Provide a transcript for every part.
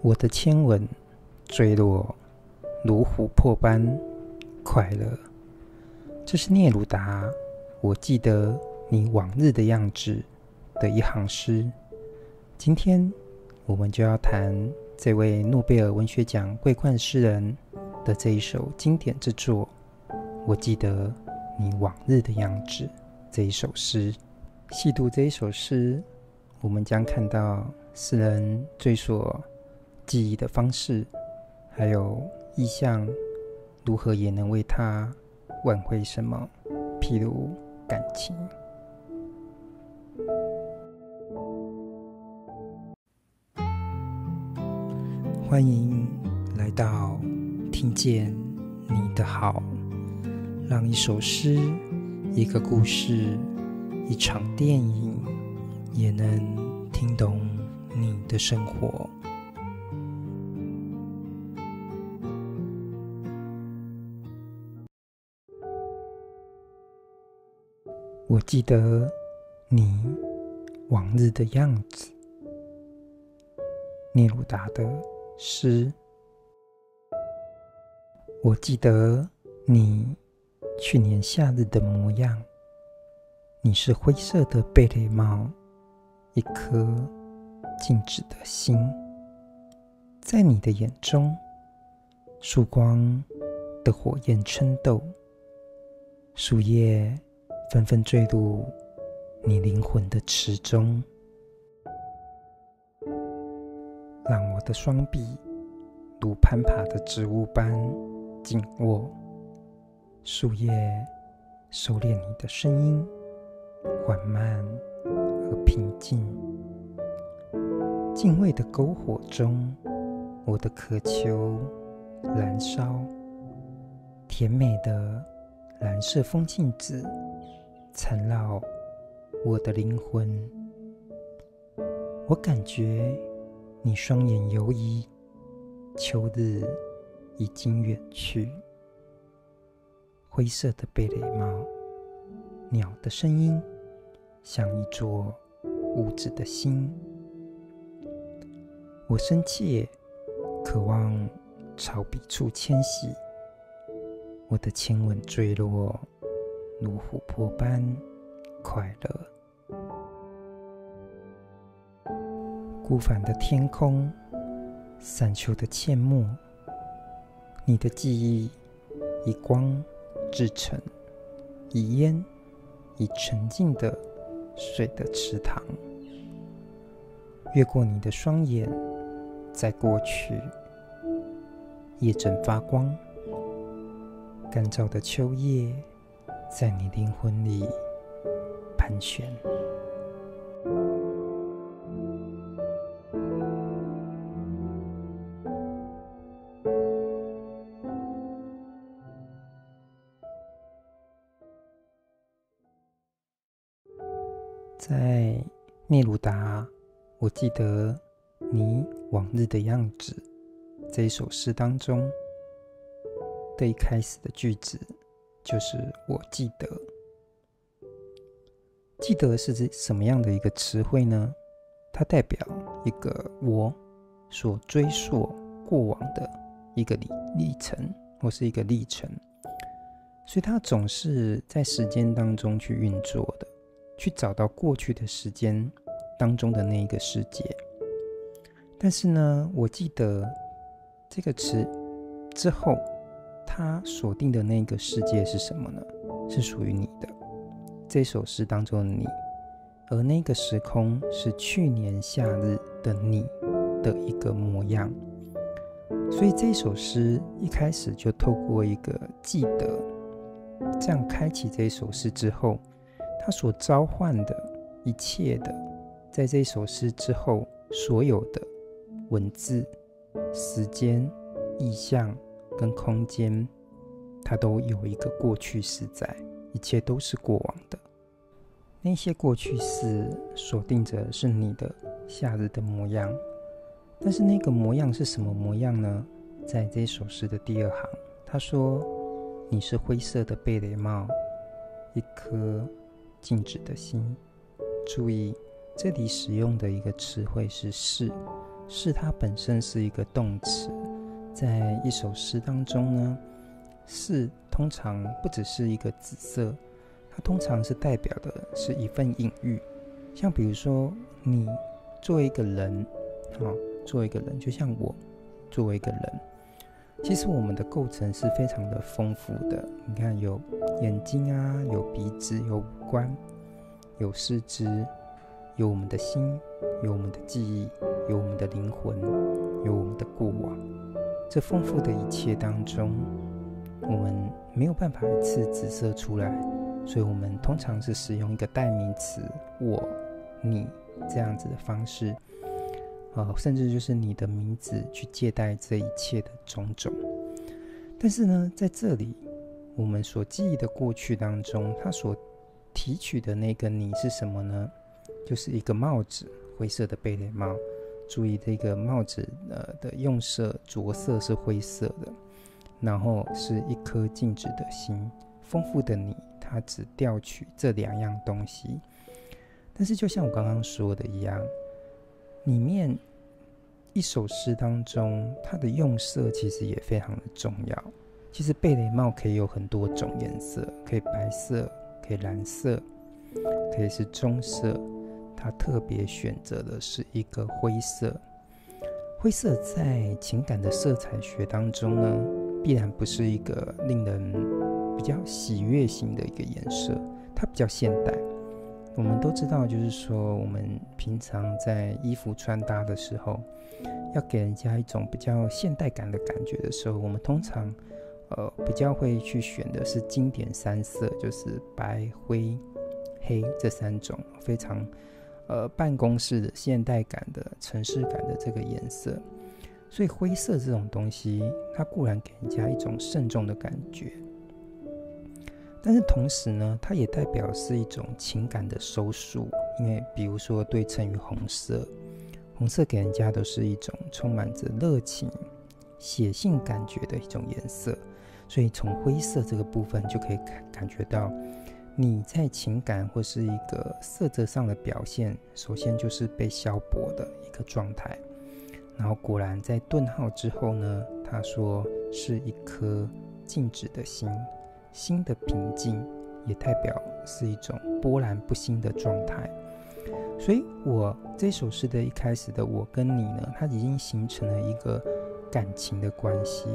我的亲吻坠落，如琥珀般快乐。这是聂鲁达，我记得你往日的样子的一行诗。今天我们就要谈这位诺贝尔文学奖桂冠诗人的这一首经典之作。我记得你往日的样子这一首诗。细读这一首诗，我们将看到诗人追溯记忆的方式，还有意象如何也能为他。挽回什么？譬如感情。欢迎来到听见你的好，让一首诗、一个故事、一场电影，也能听懂你的生活。我记得你往日的样子，聂鲁达的诗。我记得你去年夏日的模样，你是灰色的贝雷帽，一颗静止的心，在你的眼中，曙光的火焰缀斗，树叶。纷纷坠入你灵魂的池中，让我的双臂如攀爬的植物般紧握。树叶收敛你的声音，缓慢而平静。敬畏的篝火中，我的渴求燃烧。甜美的蓝色风信子。缠绕我的灵魂，我感觉你双眼游移，秋日已经远去。灰色的贝雷帽，鸟的声音像一座无止的心。我深切渴望朝彼处迁徙，我的亲吻坠落。如琥珀般快乐。孤帆的天空，散丘的阡陌，你的记忆以光制成，以烟，以沉静的水的池塘。越过你的双眼，在过去，夜正发光，干燥的秋叶。在你灵魂里盘旋，在聂鲁达，我记得你往日的样子。这一首诗当中最开始的句子。就是我记得，记得是指什么样的一个词汇呢？它代表一个我所追溯过往的一个历历程，或是一个历程，所以它总是在时间当中去运作的，去找到过去的时间当中的那一个世界。但是呢，我记得这个词之后。他锁定的那个世界是什么呢？是属于你的。这首诗当中的你，而那个时空是去年夏日的你的一个模样。所以这首诗一开始就透过一个记得，这样开启这首诗之后，他所召唤的一切的，在这首诗之后所有的文字、时间、意象。跟空间，它都有一个过去式在，一切都是过往的。那些过去式锁定着是你的夏日的模样，但是那个模样是什么模样呢？在这首诗的第二行，他说：“你是灰色的贝雷帽，一颗静止的心。”注意，这里使用的一个词汇是“是”，是它本身是一个动词，在一首诗当中呢，是通常不只是一个紫色，它通常是代表的是一份隐喻。像比如说，你作为一个人，啊，作为一个人，就像我作为一个人，其实我们的构成是非常的丰富的。你看，有眼睛啊，有鼻子，有五官，有四肢，有我们的心，有我们的记忆，有我们的灵魂，有我们的过往。这丰富的一切当中，我们没有办法一次指涉出来，所以我们通常是使用一个代名词“我”。你这样子的方式，呃，甚至就是你的名字去借代这一切的种种。但是呢，在这里，我们所记忆的过去当中，它所提取的那个你是什么呢？就是一个帽子，灰色的贝雷帽。注意这个帽子呃的用色着色是灰色的，然后是一颗静止的心。丰富的你，它只调取这两样东西。但是，就像我刚刚说的一样，里面一首诗当中，它的用色其实也非常的重要。其实贝雷帽可以有很多种颜色，可以白色，可以蓝色，可以是棕色。它特别选择的是一个灰色。灰色在情感的色彩学当中呢，必然不是一个令人比较喜悦型的一个颜色，它比较现代。我们都知道，就是说，我们平常在衣服穿搭的时候，要给人家一种比较现代感的感觉的时候，我们通常，呃，比较会去选的是经典三色，就是白、灰、黑这三种非常，呃，办公室的现代感的城市感的这个颜色。所以灰色这种东西，它固然给人家一种慎重的感觉。但是同时呢，它也代表是一种情感的收束，因为比如说对称于红色，红色给人家都是一种充满着热情、写信感觉的一种颜色，所以从灰色这个部分就可以感感觉到你在情感或是一个色泽上的表现，首先就是被消薄的一个状态。然后果然在顿号之后呢，他说是一颗静止的心。心的平静，也代表是一种波澜不兴的状态。所以，我这首诗的一开始的“我跟你”呢，它已经形成了一个感情的关系。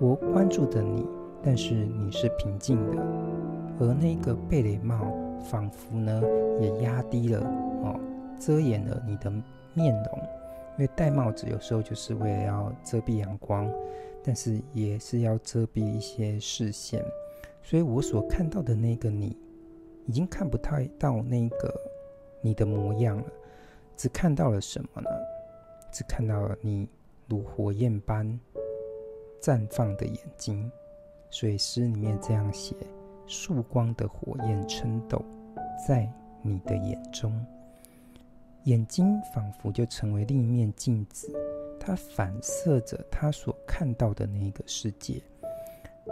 我关注的你，但是你是平静的，而那个贝雷帽仿佛呢，也压低了哦，遮掩了你的面容。因为戴帽子有时候就是为了要遮蔽阳光，但是也是要遮蔽一些视线。所以我所看到的那个你，已经看不太到那个你的模样了，只看到了什么呢？只看到了你如火焰般绽放的眼睛。所以诗里面这样写：曙光的火焰称斗，在你的眼中，眼睛仿佛就成为另一面镜子，它反射着他所看到的那个世界。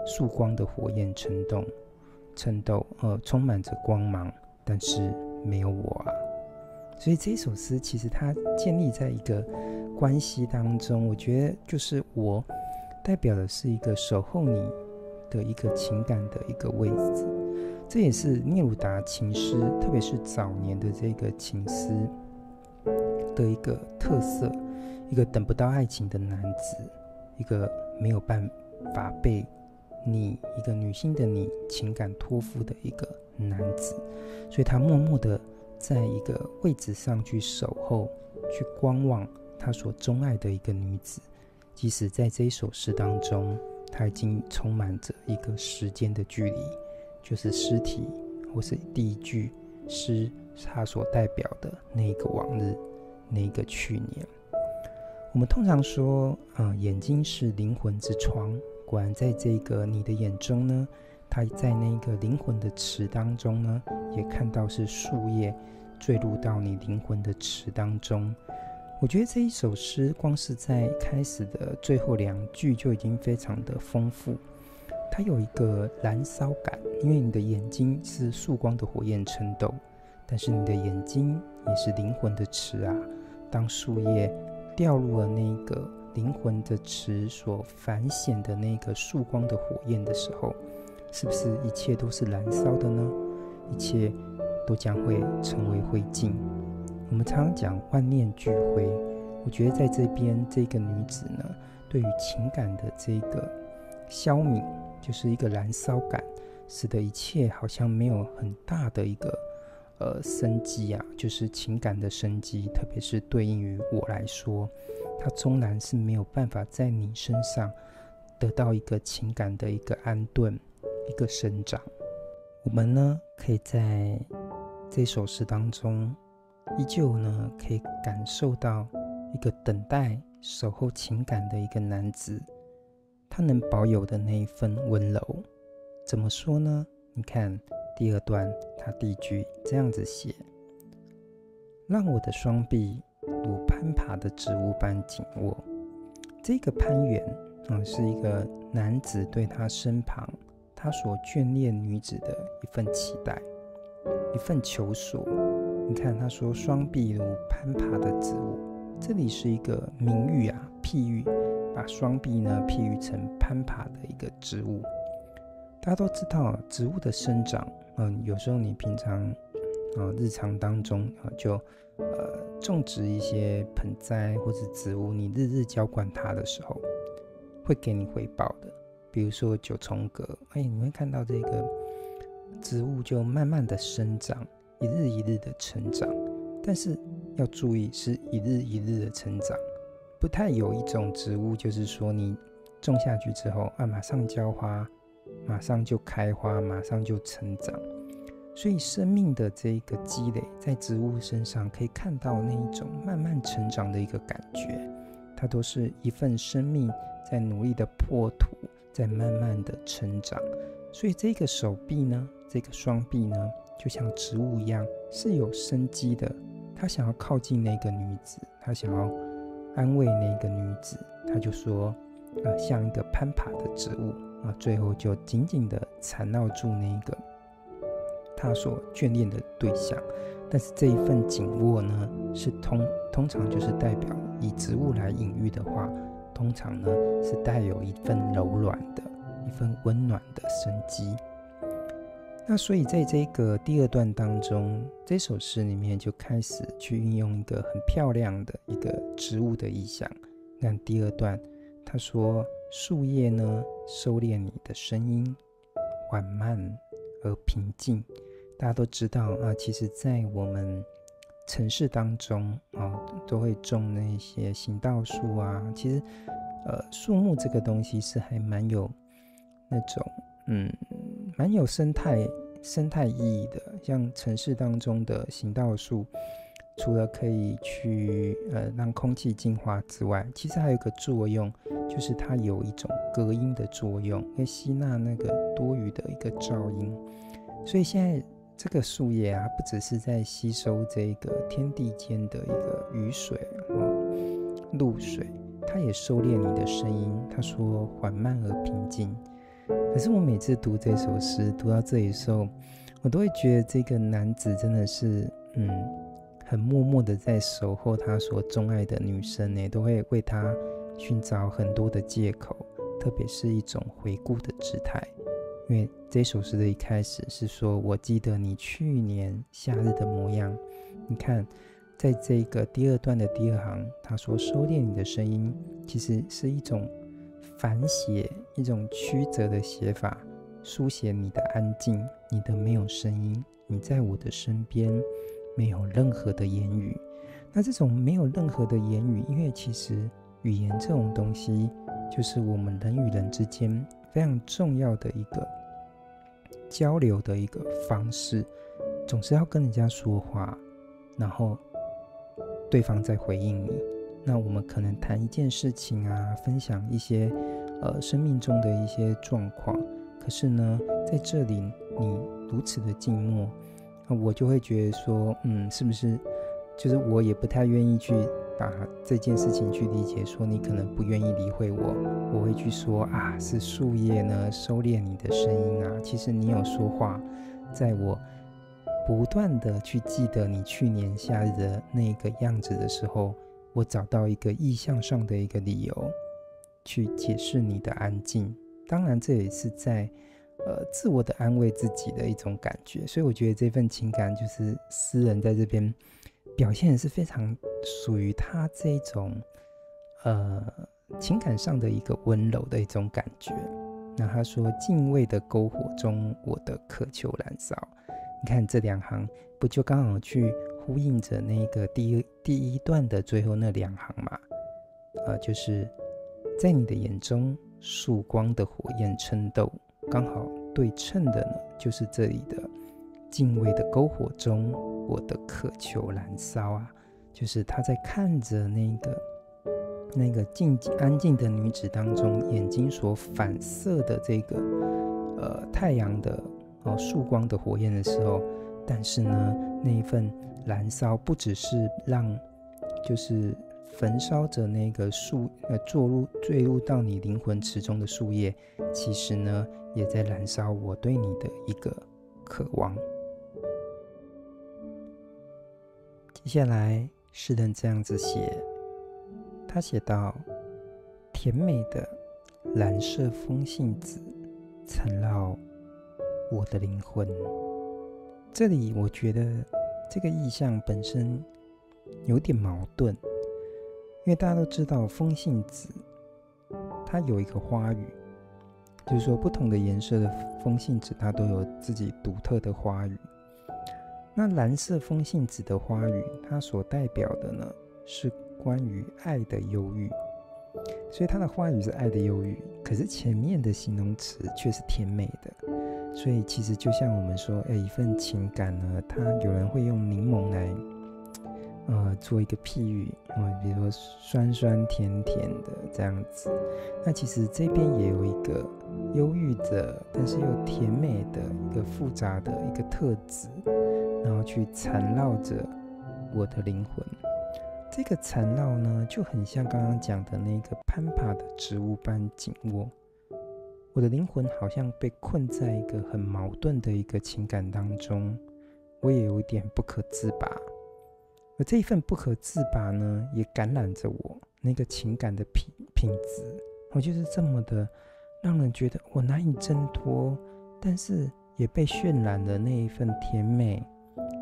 曙光的火焰称斗，称斗，呃，充满着光芒，但是没有我啊。所以这首诗其实它建立在一个关系当中，我觉得就是我代表的是一个守候你的一个情感的一个位置。这也是聂鲁达情诗，特别是早年的这个情诗的一个特色，一个等不到爱情的男子，一个没有办法被。你一个女性的你情感托付的一个男子，所以他默默的在一个位置上去守候，去观望他所钟爱的一个女子。即使在这一首诗当中，它已经充满着一个时间的距离，就是诗体或是第一句诗，它所代表的那个往日，那个去年。我们通常说，啊、眼睛是灵魂之窗。果然，在这个你的眼中呢，它在那个灵魂的池当中呢，也看到是树叶坠入到你灵魂的池当中。我觉得这一首诗，光是在开始的最后两句就已经非常的丰富。它有一个燃烧感，因为你的眼睛是曙光的火焰称斗，但是你的眼睛也是灵魂的池啊。当树叶掉入了那个灵魂的池所反显的那个曙光的火焰的时候，是不是一切都是燃烧的呢？一切都将会成为灰烬。我们常常讲万念俱灰，我觉得在这边这个女子呢，对于情感的这个消泯，就是一个燃烧感，使得一切好像没有很大的一个呃生机啊，就是情感的生机，特别是对应于我来说，它终然是没有办法在你身上得到一个情感的一个安顿，一个生长。我们呢，可以在这首诗当中，依旧呢，可以感受到一个等待、守候情感的一个男子，他能保有的那一份温柔。怎么说呢？你看第二段，他第一句这样子写：“让我的双臂如攀爬的植物般紧握。”这个攀援啊、是一个男子对他身旁。他所眷恋女子的一份期待，一份求索。你看，他说“双臂如攀爬的植物”，这里是一个名喻啊，譬喻，把双臂呢譬喻成攀爬的一个植物。大家都知道，植物的生长，嗯，有时候你平常啊日常当中啊就呃种植一些盆栽或者植物，你日日浇灌它的时候，会给你回报的。比如说九重葛，哎，你会看到这个植物就慢慢的生长，一日一日的成长。但是要注意，是一日一日的成长，不太有一种植物就是说你种下去之后啊，马上浇花，马上就开花，马上就成长。所以生命的这一个积累，在植物身上可以看到那一种慢慢成长的一个感觉，它都是一份生命在努力的破土。在慢慢的成长，所以这个手臂呢，这个双臂呢，就像植物一样是有生机的。他想要靠近那个女子，他想要安慰那个女子，他就说，啊，像一个攀爬的植物啊，最后就紧紧的缠绕住那个他所眷恋的对象。但是这一份紧握呢，是通通常就是代表以植物来隐喻的话。通常呢，是带有一份柔软的、一份温暖的生机。那所以在这个第二段当中，这首诗里面就开始去运用一个很漂亮的一个植物的意象。那第二段，他说：“树叶呢，收敛你的声音，缓慢而平静。”大家都知道啊，其实，在我们城市当中啊，都会种那些行道树啊。其实，呃，树木这个东西是还蛮有那种，嗯，蛮有生态生态意义的。像城市当中的行道树，除了可以去呃让空气净化之外，其实还有一个作用，就是它有一种隔音的作用，会吸纳那个多余的一个噪音。所以现在。这个树叶啊，不只是在吸收这个天地间的一个雨水、哦、露水，它也收敛你的声音。他说缓慢而平静。可是我每次读这首诗，读到这里的时候，我都会觉得这个男子真的是，嗯，很默默的在守候他所钟爱的女生呢，都会为他寻找很多的借口，特别是一种回顾的姿态。因为这首诗的一开始是说：“我记得你去年夏日的模样。”你看，在这个第二段的第二行，他说：“收敛你的声音”，其实是一种反写，一种曲折的写法，书写你的安静，你的没有声音，你在我的身边，没有任何的言语。那这种没有任何的言语，因为其实语言这种东西，就是我们人与人之间。非常重要的一个交流的一个方式，总是要跟人家说话，然后对方再回应你。那我们可能谈一件事情啊，分享一些呃生命中的一些状况。可是呢，在这里你如此的静默，那我就会觉得说，嗯，是不是就是我也不太愿意去。把这件事情去理解，说你可能不愿意理会我，我会去说啊，是树叶呢收敛你的声音啊。其实你有说话，在我不断的去记得你去年夏日的那个样子的时候，我找到一个意象上的一个理由去解释你的安静。当然，这也是在呃自我的安慰自己的一种感觉。所以我觉得这份情感就是诗人在这边表现的是非常属于他这种呃情感上的一个温柔的一种感觉。那他说：“敬畏的篝火中，我的渴求燃烧。”你看这两行，不就刚好去呼应着那个第一第一段的最后那两行嘛？呃，就是在你的眼中，曙光的火焰称斗，刚好对称的呢，就是这里的敬畏的篝火中，我的渴求燃烧啊，就是他在看着那个。那个静静安静的女子当中，眼睛所反射的这个呃太阳的哦曙光的火焰的时候，但是呢，那一份燃烧不只是让就是焚烧着那个树呃坠入坠入到你灵魂池中的树叶，其实呢也在燃烧我对你的一个渴望。接下来诗人这样子写。他写道：“甜美的蓝色风信子缠绕我的灵魂。”这里我觉得这个意象本身有点矛盾，因为大家都知道风信子它有一个花语，就是说不同的颜色的风信子它都有自己独特的花语。那蓝色风信子的花语，它所代表的呢是。关于爱的忧郁，所以它的花语是爱的忧郁，可是前面的形容词却是甜美的。所以其实就像我们说，哎，一份情感呢，它有人会用柠檬来，呃，做一个譬喻，啊、比如说酸酸甜甜的这样子。那其实这边也有一个忧郁的，但是又甜美的一个复杂的一个特质，然后去缠绕着我的灵魂。这个缠绕呢，就很像刚刚讲的那个攀爬的植物般紧握。我的灵魂好像被困在一个很矛盾的一个情感当中，我也有点不可自拔。而这一份不可自拔呢，也感染着我那个情感的品品质。我就是这么的让人觉得我难以挣脱，但是也被渲染了那一份甜美，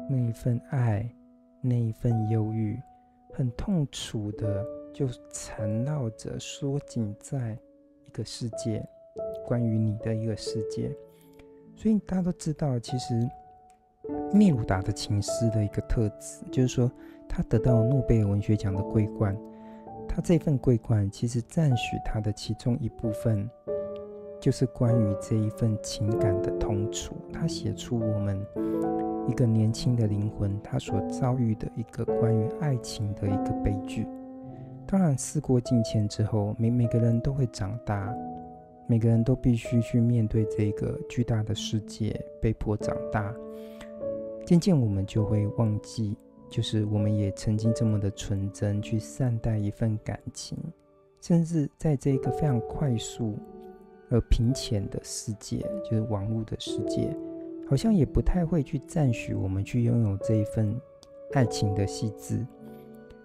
那一份爱，那一份忧郁。很痛楚的，就缠绕着，缩紧在一个世界，关于你的一个世界。所以大家都知道，其实聂鲁达的情诗的一个特质，就是说他得到诺贝尔文学奖的桂冠，他这份桂冠其实赞许他的其中一部分，就是关于这一份情感的痛楚。他写出我们。一个年轻的灵魂，他所遭遇的一个关于爱情的一个悲剧。当然，事过境迁之后，每每个人都会长大，每个人都必须去面对这个巨大的世界，被迫长大。渐渐，我们就会忘记，就是我们也曾经这么的纯真去善待一份感情，甚至在这个非常快速而平浅的世界，就是网络的世界。好像也不太会去赞许我们去拥有这一份爱情的细致。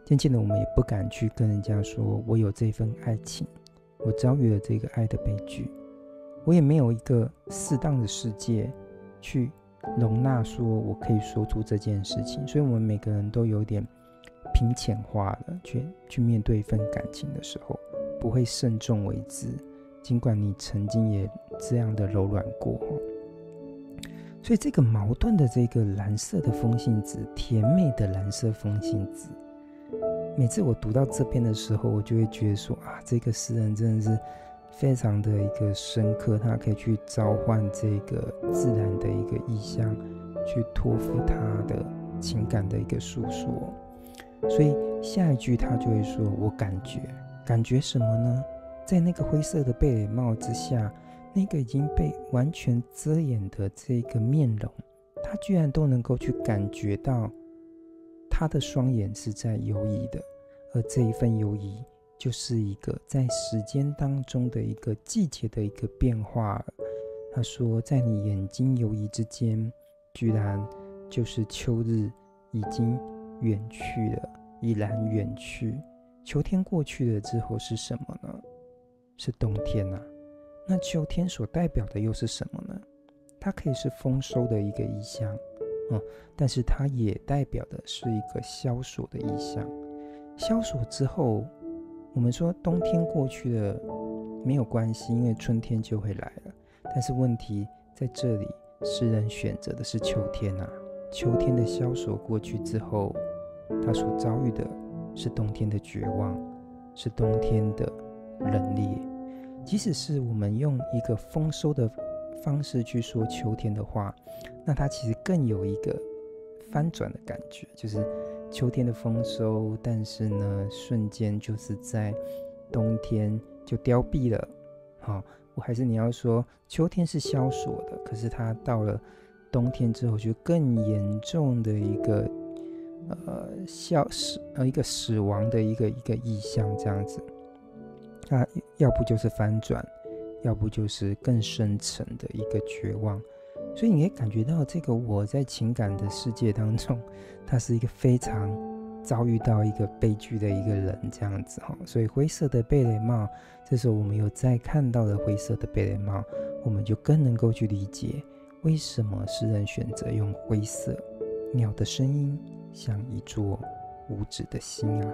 渐渐的，我们也不敢去跟人家说，我有这份爱情，我遭遇了这个爱的悲剧，我也没有一个适当的世界去容纳，说我可以说出这件事情。所以，我们每个人都有点平浅化了，去去面对一份感情的时候，不会慎重为之。尽管你曾经也这样的柔软过。所以这个矛盾的这个蓝色的风信子，甜美的蓝色风信子，每次我读到这边的时候，我就会觉得说啊，这个诗人真的是非常的一个深刻，他可以去召唤这个自然的一个意象，去托付他的情感的一个诉说。所以下一句他就会说：“我感觉，感觉什么呢？在那个灰色的贝雷帽之下。”那个已经被完全遮掩的这个面容，他居然都能够去感觉到，他的双眼是在游移的，而这一份游移，就是一个在时间当中的一个季节的一个变化。他说，在你眼睛游移之间，居然就是秋日已经远去了，已然远去，秋天过去了之后是什么呢？是冬天呐、啊。那秋天所代表的又是什么呢？它可以是丰收的一个意象，嗯，但是它也代表的是一个萧索的意象。萧索之后，我们说冬天过去了没有关系，因为春天就会来了。但是问题在这里，诗人选择的是秋天啊。秋天的萧索过去之后，他所遭遇的是冬天的绝望，是冬天的冷冽。即使是我们用一个丰收的方式去说秋天的话，那它其实更有一个翻转的感觉，就是秋天的丰收，但是呢，瞬间就是在冬天就凋敝了。好，我还是你要说秋天是萧索的，可是它到了冬天之后，就更严重的一个呃消死呃一个死亡的一个一个意象这样子。它要不就是翻转，要不就是更深层的一个绝望，所以你可以感觉到这个我在情感的世界当中，他是一个非常遭遇到一个悲剧的一个人这样子哈。所以灰色的贝雷帽，这时候我们有再看到了灰色的贝雷帽，我们就更能够去理解为什么诗人选择用灰色。鸟的声音像一座无止的心啊，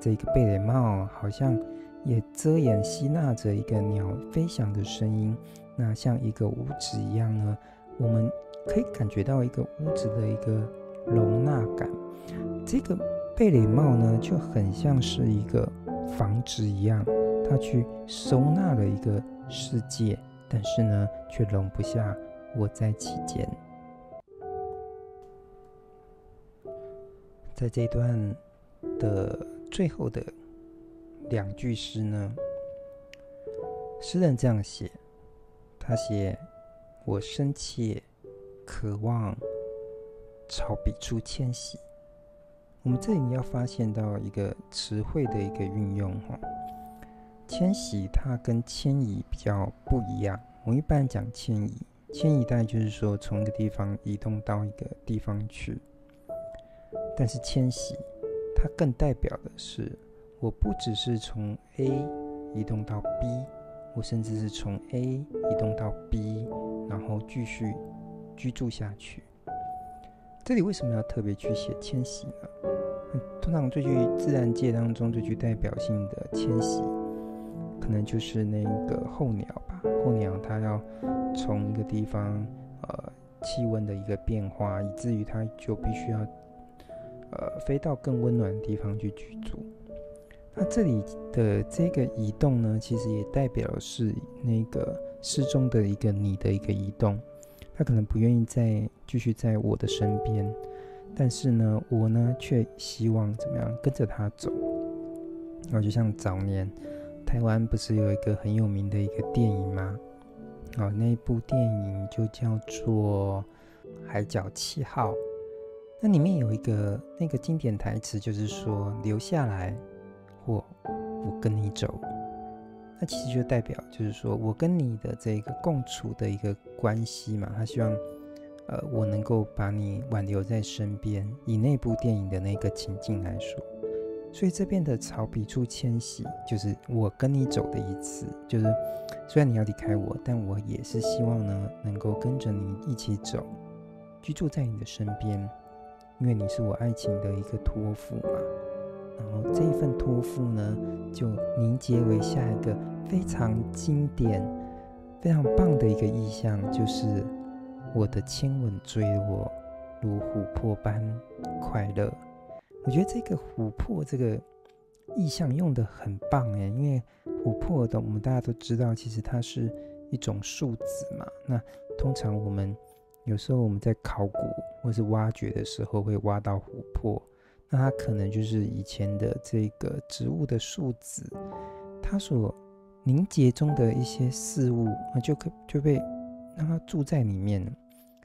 这个贝雷帽好像。也遮掩吸纳着一个鸟飞翔的声音，那像一个屋子一样呢，我们可以感觉到一个屋子的一个容纳感。这个贝雷帽呢，就很像是一个房子一样，它去收纳了一个世界，但是呢，却容不下我在其间。在这段的最后的。两句诗呢，诗人这样写，他写：“我深切渴望朝笔处迁徙。”我们这里要发现到一个词汇的一个运用哈，迁徙它跟迁移比较不一样。我们一般讲迁移，迁移大概就是说从一个地方移动到一个地方去，但是迁徙它更代表的是。我不只是从 A 移动到 B，我甚至是从 A 移动到 B，然后继续居住下去。这里为什么要特别去写迁徙呢？通常最具自然界当中最具代表性的迁徙，可能就是那个候鸟吧。候鸟它要从一个地方，呃，气温的一个变化，以至于它就必须要，呃，飞到更温暖的地方去居住。那这里的这个移动呢，其实也代表是那个失踪的一个你的一个移动，他可能不愿意再继续在我的身边，但是呢，我呢却希望怎么样跟着他走。然后就像早年台湾不是有一个很有名的一个电影吗？哦，那部电影就叫做《海角七号》，那里面有一个那个经典台词，就是说留下来。或我跟你走，那其实就代表就是说我跟你的这个共处的一个关系嘛。他希望，呃，我能够把你挽留在身边，以那部电影的那个情境来说。所以这边的草笔处迁徙，就是我跟你走的一次。就是虽然你要离开我，但我也是希望呢，能够跟着你一起走，居住在你的身边，因为你是我爱情的一个托付嘛。然后这一份托付呢，就凝结为下一个非常经典、非常棒的一个意象，就是我的亲吻追我，如琥珀般快乐。我觉得这个琥珀这个意象用的很棒哎，因为琥珀的我们大家都知道，其实它是一种树脂嘛。那通常我们有时候我们在考古或是挖掘的时候，会挖到琥珀。那它可能就是以前的这个植物的树脂，它所凝结中的一些事物，那就可就被让它住在里面了。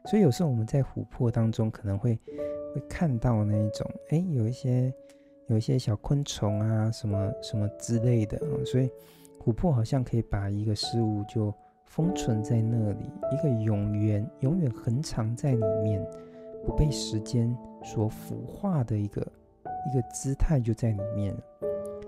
所以有时候我们在琥珀当中可能会会看到那一种，哎，有一些有一些小昆虫啊，什么什么之类的啊。所以琥珀好像可以把一个事物就封存在那里，一个永远永远恒藏在里面，不被时间所腐化的一个一个姿态就在里面，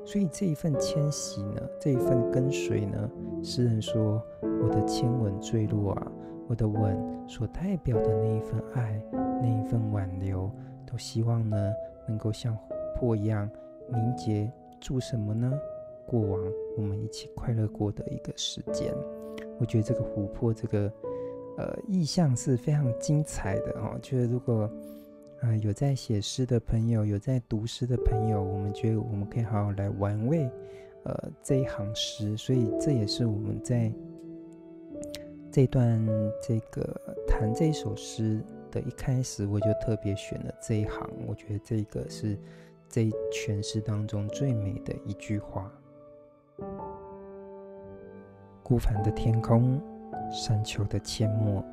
所以这一份迁徙呢，这一份跟随呢，诗人说：“我的亲吻坠落啊，我的吻所代表的那一份爱，那一份挽留，都希望呢，能够像琥珀一样凝结住什么呢？过往我们一起快乐过的一个时间。我觉得这个琥珀这个呃意象是非常精彩的哦。就是如果啊、有在写诗的朋友，有在读诗的朋友，我们觉得我们可以好好来玩味，呃，这一行诗。所以这也是我们在这段这个谈这首诗的一开始，我就特别选了这一行。我觉得这个是这全诗当中最美的一句话：孤帆的天空，山丘的阡陌。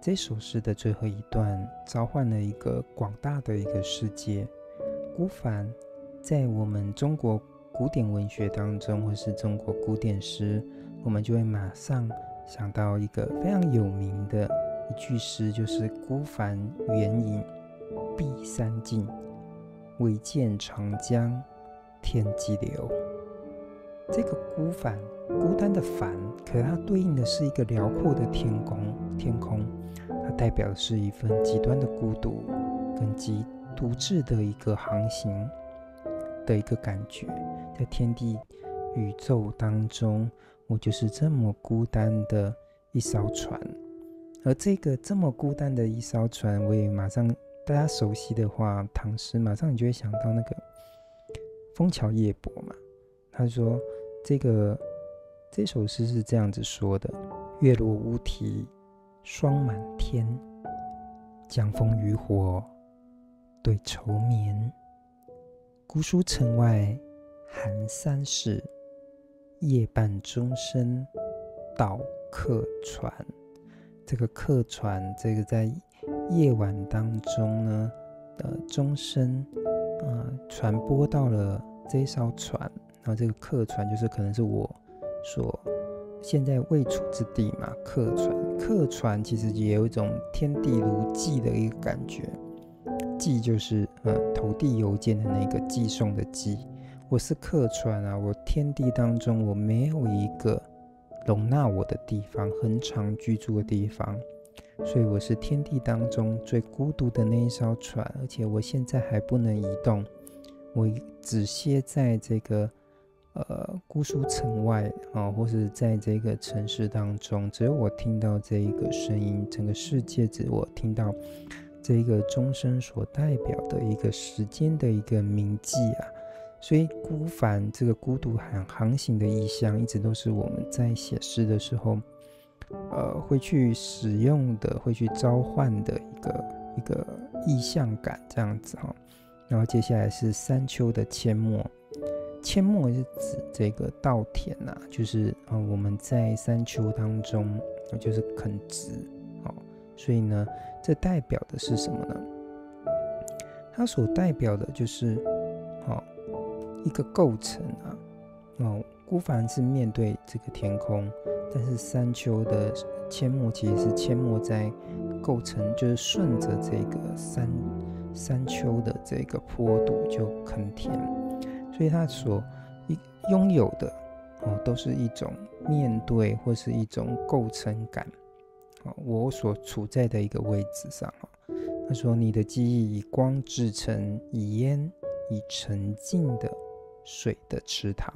这首诗的最后一段召唤了一个广大的一个世界。孤帆，在我们中国古典文学当中，或是中国古典诗，我们就会马上想到一个非常有名的一句诗，就是“孤帆远影碧山尽，唯见长江天际流”。这个孤帆，孤单的帆，可它对应的是一个辽阔的天空，天空。它代表的是一份极端的孤独，跟极独自的一个航行的一个感觉，在天地宇宙当中，我就是这么孤单的一艘船。而这个这么孤单的一艘船，我也马上大家熟悉的话，唐诗马上你就会想到那个《枫桥夜泊》嘛。他说这个这首诗是这样子说的：月落乌啼。霜满天，江枫渔火对愁眠。姑苏城外寒山寺，夜半钟声到客船。这个客船，这个在夜晚当中呢的钟声，呃，传播到了这艘船。然后这个客船就是可能是我所。现在未处之地嘛，客船，客船其实也有一种天地如寄的一个感觉，寄就是呃投递邮件的那个寄送的寄。我是客船啊，我天地当中我没有一个容纳我的地方，恒常居住的地方，所以我是天地当中最孤独的那一艘船，而且我现在还不能移动，我只歇在这个。呃，姑苏城外啊，或是在这个城市当中，只有我听到这一个声音，整个世界只我听到这个钟声所代表的一个时间的一个铭记啊。所以孤帆这个孤独航航行的意象，一直都是我们在写诗的时候，呃，会去使用的，会去召唤的一个一个意象感这样子哈。然后接下来是山丘的阡陌。阡陌是指这个稻田呐、啊，就是啊、我们在山丘当中，就是垦殖，哦，所以呢，这代表的是什么呢？它所代表的就是，哦，一个构成啊，哦，孤帆是面对这个天空，但是山丘的阡陌其实是阡陌在构成，就是顺着这个山山丘的这个坡度就垦田。所以它所一拥有的哦，都是一种面对或是一种构成感。哦，我所处在的一个位置上哦。他说：“你的记忆以光制成，以烟以沉静的水的池塘。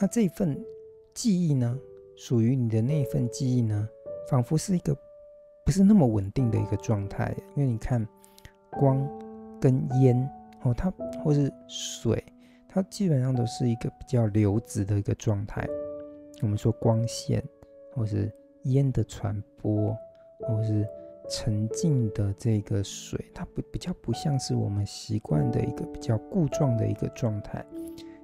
那这份记忆呢，属于你的那份记忆呢，仿佛是一个不是那么稳定的一个状态。因为你看，光跟烟哦，它或是水。”它基本上都是一个比较流质的一个状态。我们说光线，或是烟的传播，或是沉静的这个水，它不比较不像是我们习惯的一个比较固状的一个状态。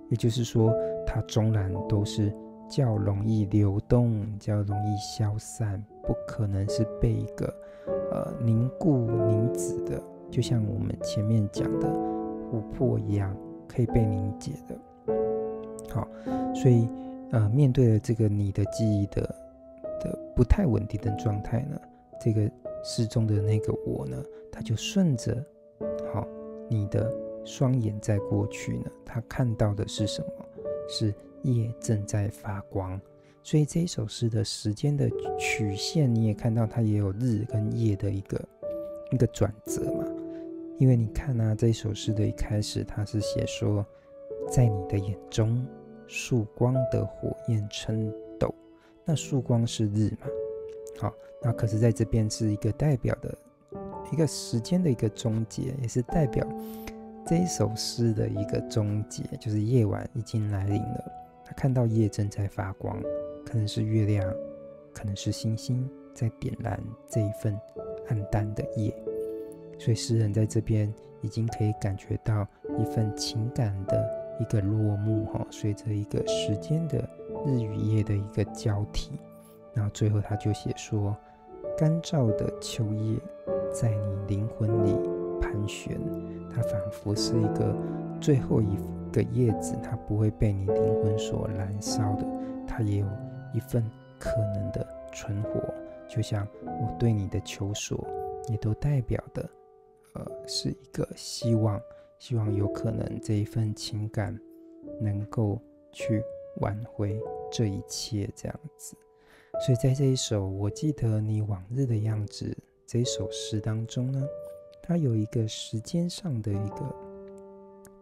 也就是说，它终然都是较容易流动、较容易消散，不可能是被一个呃凝固凝止的，就像我们前面讲的琥珀一样。可以被凝结的，好，所以呃，面对了这个你的记忆的的不太稳定的状态呢，这个诗中的那个我呢，他就顺着好你的双眼在过去呢，他看到的是什么？是夜正在发光。所以这一首诗的时间的曲线，你也看到它也有日跟夜的一个一个转折嘛。因为你看啊，这首诗的一开始，它是写说，在你的眼中，曙光的火焰称斗。那曙光是日嘛？好，那可是在这边是一个代表的一个时间的一个终结，也是代表这一首诗的一个终结，就是夜晚已经来临了。他看到夜正在发光。可能是月亮，可能是星星在点燃这一份暗淡的夜，所以诗人在这边已经可以感觉到一份情感的一个落幕哈，随着一个时间的日与夜的一个交替，然后最后他就写说：干燥的秋叶在你灵魂里盘旋，它仿佛是一个最后一个叶子，它不会被你灵魂所燃烧的，它也有。一份可能的存活，就像我对你的求索，也都代表的，呃，是一个希望，希望有可能这一份情感能够去挽回这一切，这样子。所以在这一首《我记得你往日的样子》这一首诗当中呢，它有一个时间上的一个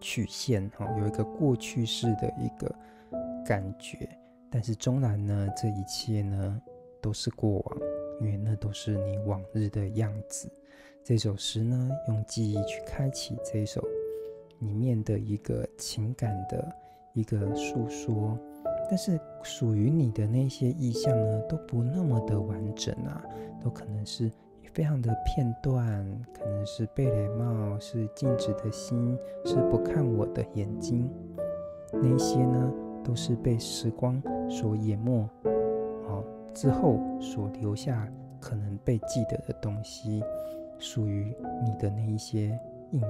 曲线，哈，有一个过去式的一个感觉。但是终然呢，这一切呢都是过往，因为那都是你往日的样子。这首诗呢，用记忆去开启这首里面的一个情感的一个诉说。但是属于你的那些意象呢，都不那么的完整啊，都可能是非常的片段，可能是贝雷帽，是静止的心，是不看我的眼睛，那些呢，都是被时光所淹没，好之后所留下可能被记得的东西，属于你的那一些印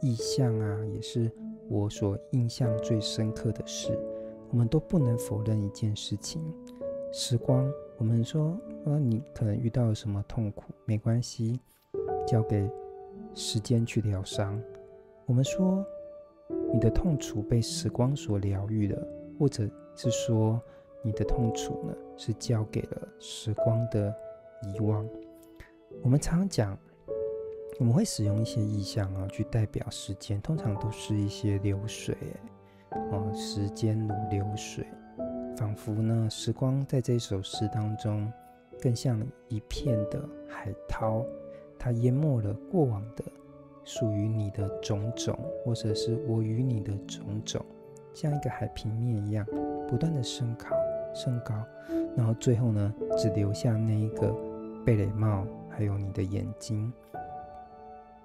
意象啊，也是我所印象最深刻的事。我们都不能否认一件事情：时光。我们说，呃，你可能遇到了什么痛苦，没关系，交给时间去疗伤。我们说，你的痛楚被时光所疗愈了。或者是说，你的痛楚呢，是交给了时光的遗忘。我们常讲，我们会使用一些意象啊，去代表时间，通常都是一些流水，哦，时间如流水，仿佛呢，时光在这首诗当中，更像一片的海涛，它淹没了过往的属于你的种种，或者是我与你的种种。像一个海平面一样，不断的升高、升高，然后最后呢，只留下那一个贝雷帽，还有你的眼睛。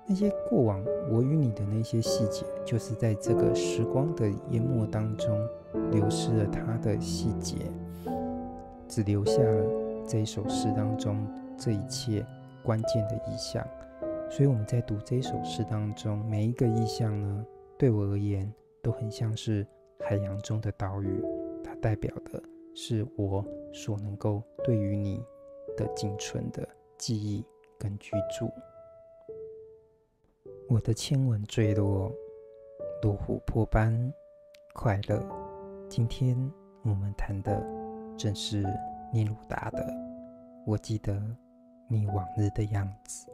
那些过往我与你的那些细节，就是在这个时光的淹没当中，流失了它的细节，只留下了这一首诗当中这一切关键的意象。所以我们在读这首诗当中，每一个意象呢，对我而言都很像是。海洋中的岛屿，它代表的是我所能够对于你的仅存的记忆跟居住。我的亲吻坠落，如琥珀般快乐。今天我们谈的正是聂鲁达的《我记得你往日的样子》。